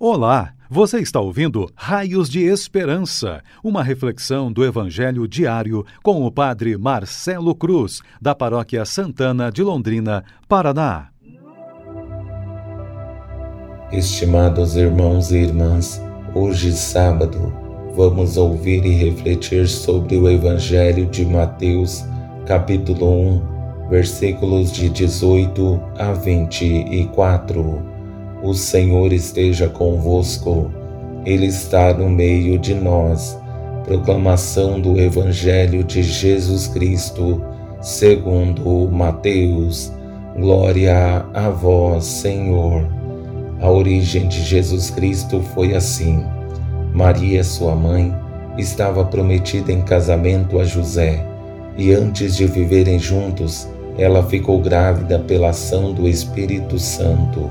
Olá, você está ouvindo Raios de Esperança, uma reflexão do Evangelho diário com o Padre Marcelo Cruz, da Paróquia Santana de Londrina, Paraná. Estimados irmãos e irmãs, hoje sábado, vamos ouvir e refletir sobre o Evangelho de Mateus, capítulo 1, versículos de 18 a 24. O Senhor esteja convosco, Ele está no meio de nós. Proclamação do Evangelho de Jesus Cristo, segundo Mateus. Glória a vós, Senhor. A origem de Jesus Cristo foi assim: Maria, sua mãe, estava prometida em casamento a José, e antes de viverem juntos, ela ficou grávida pela ação do Espírito Santo.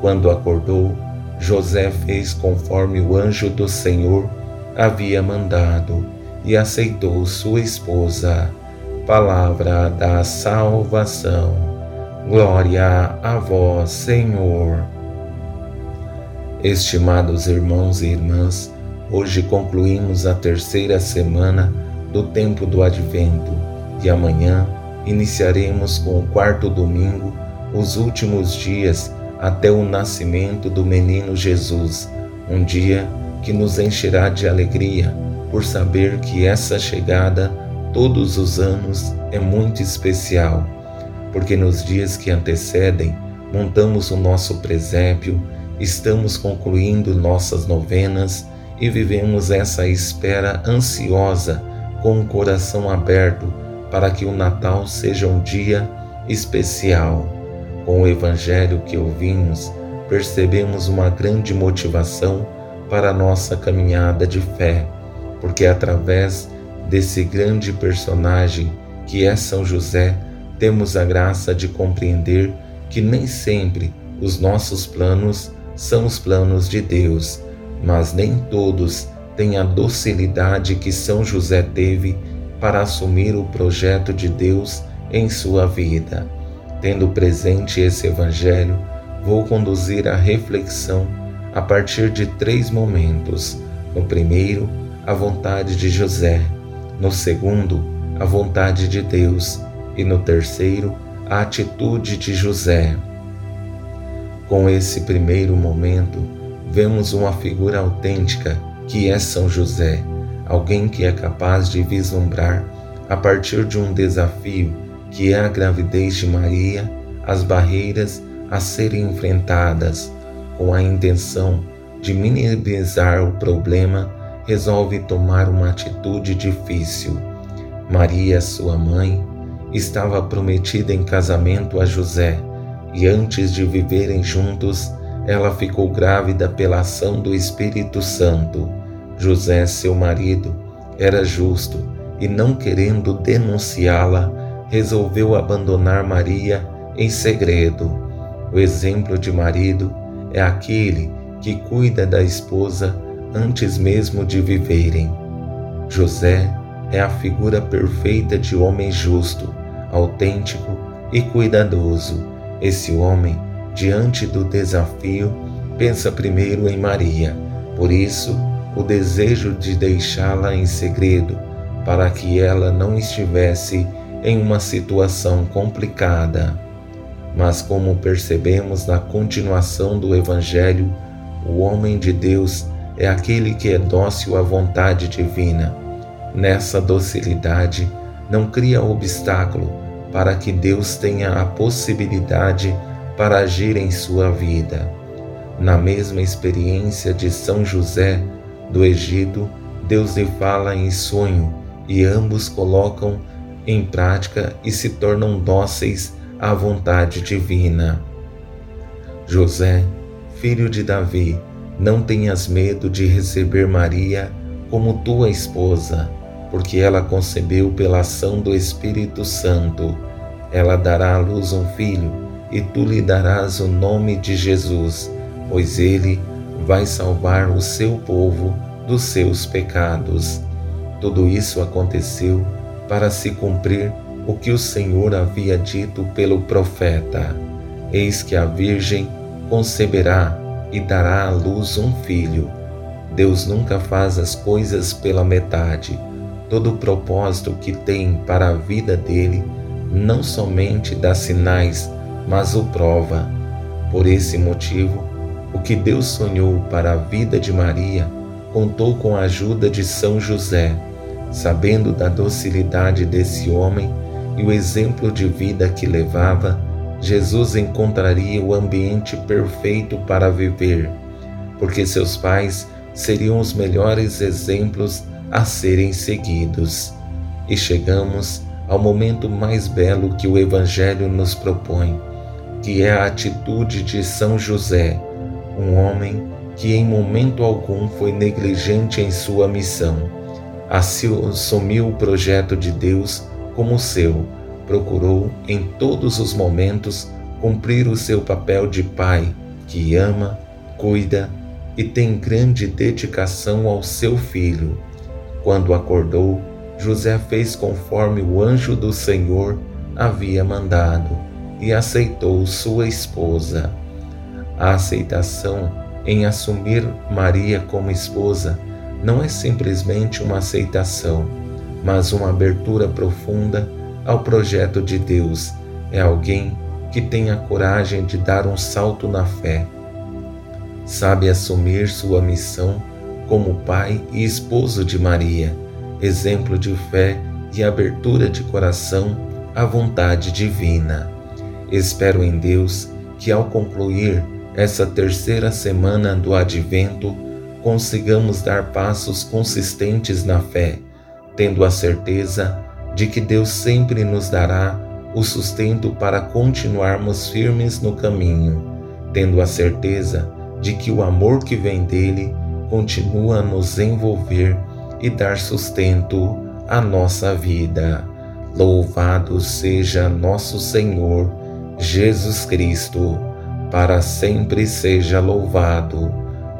Quando acordou, José fez conforme o anjo do Senhor havia mandado e aceitou sua esposa. Palavra da salvação. Glória a vós, Senhor. Estimados irmãos e irmãs, hoje concluímos a terceira semana do tempo do Advento e amanhã iniciaremos com o quarto domingo, os últimos dias até o nascimento do menino Jesus, um dia que nos encherá de alegria por saber que essa chegada todos os anos é muito especial, porque nos dias que antecedem montamos o nosso presépio, estamos concluindo nossas novenas e vivemos essa espera ansiosa com o coração aberto para que o Natal seja um dia especial. Com o Evangelho que ouvimos, percebemos uma grande motivação para a nossa caminhada de fé, porque através desse grande personagem que é São José, temos a graça de compreender que nem sempre os nossos planos são os planos de Deus, mas nem todos têm a docilidade que São José teve para assumir o projeto de Deus em sua vida. Tendo presente esse Evangelho, vou conduzir a reflexão a partir de três momentos. No primeiro, a vontade de José. No segundo, a vontade de Deus. E no terceiro, a atitude de José. Com esse primeiro momento, vemos uma figura autêntica que é São José, alguém que é capaz de vislumbrar, a partir de um desafio que é a gravidez de Maria, as barreiras a serem enfrentadas com a intenção de minimizar o problema, resolve tomar uma atitude difícil. Maria, sua mãe, estava prometida em casamento a José e antes de viverem juntos, ela ficou grávida pela ação do Espírito Santo. José, seu marido, era justo e, não querendo denunciá-la, resolveu abandonar Maria em segredo. O exemplo de marido é aquele que cuida da esposa antes mesmo de viverem. José é a figura perfeita de homem justo, autêntico e cuidadoso. Esse homem, diante do desafio, pensa primeiro em Maria. Por isso, o desejo de deixá-la em segredo, para que ela não estivesse em uma situação complicada. Mas, como percebemos na continuação do Evangelho, o homem de Deus é aquele que é dócil à vontade divina. Nessa docilidade, não cria obstáculo para que Deus tenha a possibilidade para agir em sua vida. Na mesma experiência de São José do Egito, Deus lhe fala em sonho e ambos colocam em prática e se tornam dóceis à vontade divina. José, filho de Davi, não tenhas medo de receber Maria como tua esposa, porque ela concebeu pela ação do Espírito Santo. Ela dará à luz um filho, e tu lhe darás o nome de Jesus, pois ele vai salvar o seu povo dos seus pecados. Tudo isso aconteceu para se cumprir o que o Senhor havia dito pelo profeta: Eis que a Virgem conceberá e dará à luz um filho. Deus nunca faz as coisas pela metade. Todo o propósito que tem para a vida dele não somente dá sinais, mas o prova. Por esse motivo, o que Deus sonhou para a vida de Maria contou com a ajuda de São José, sabendo da docilidade desse homem e o exemplo de vida que levava, Jesus encontraria o ambiente perfeito para viver, porque seus pais seriam os melhores exemplos a serem seguidos. E chegamos ao momento mais belo que o Evangelho nos propõe, que é a atitude de São José, um homem que em momento algum foi negligente em sua missão. Assumiu o projeto de Deus como seu, procurou em todos os momentos cumprir o seu papel de pai, que ama, cuida e tem grande dedicação ao seu filho. Quando acordou, José fez conforme o anjo do Senhor havia mandado e aceitou sua esposa. A aceitação em assumir Maria como esposa não é simplesmente uma aceitação, mas uma abertura profunda ao projeto de Deus. É alguém que tem a coragem de dar um salto na fé. Sabe assumir sua missão como pai e esposo de Maria, exemplo de fé e abertura de coração à vontade divina. Espero em Deus que, ao concluir essa terceira semana do Advento, consigamos dar passos consistentes na fé, tendo a certeza de que Deus sempre nos dará o sustento para continuarmos firmes no caminho, tendo a certeza de que o amor que vem dele continua a nos envolver e dar sustento à nossa vida. Louvado seja nosso Senhor Jesus Cristo para sempre seja louvado.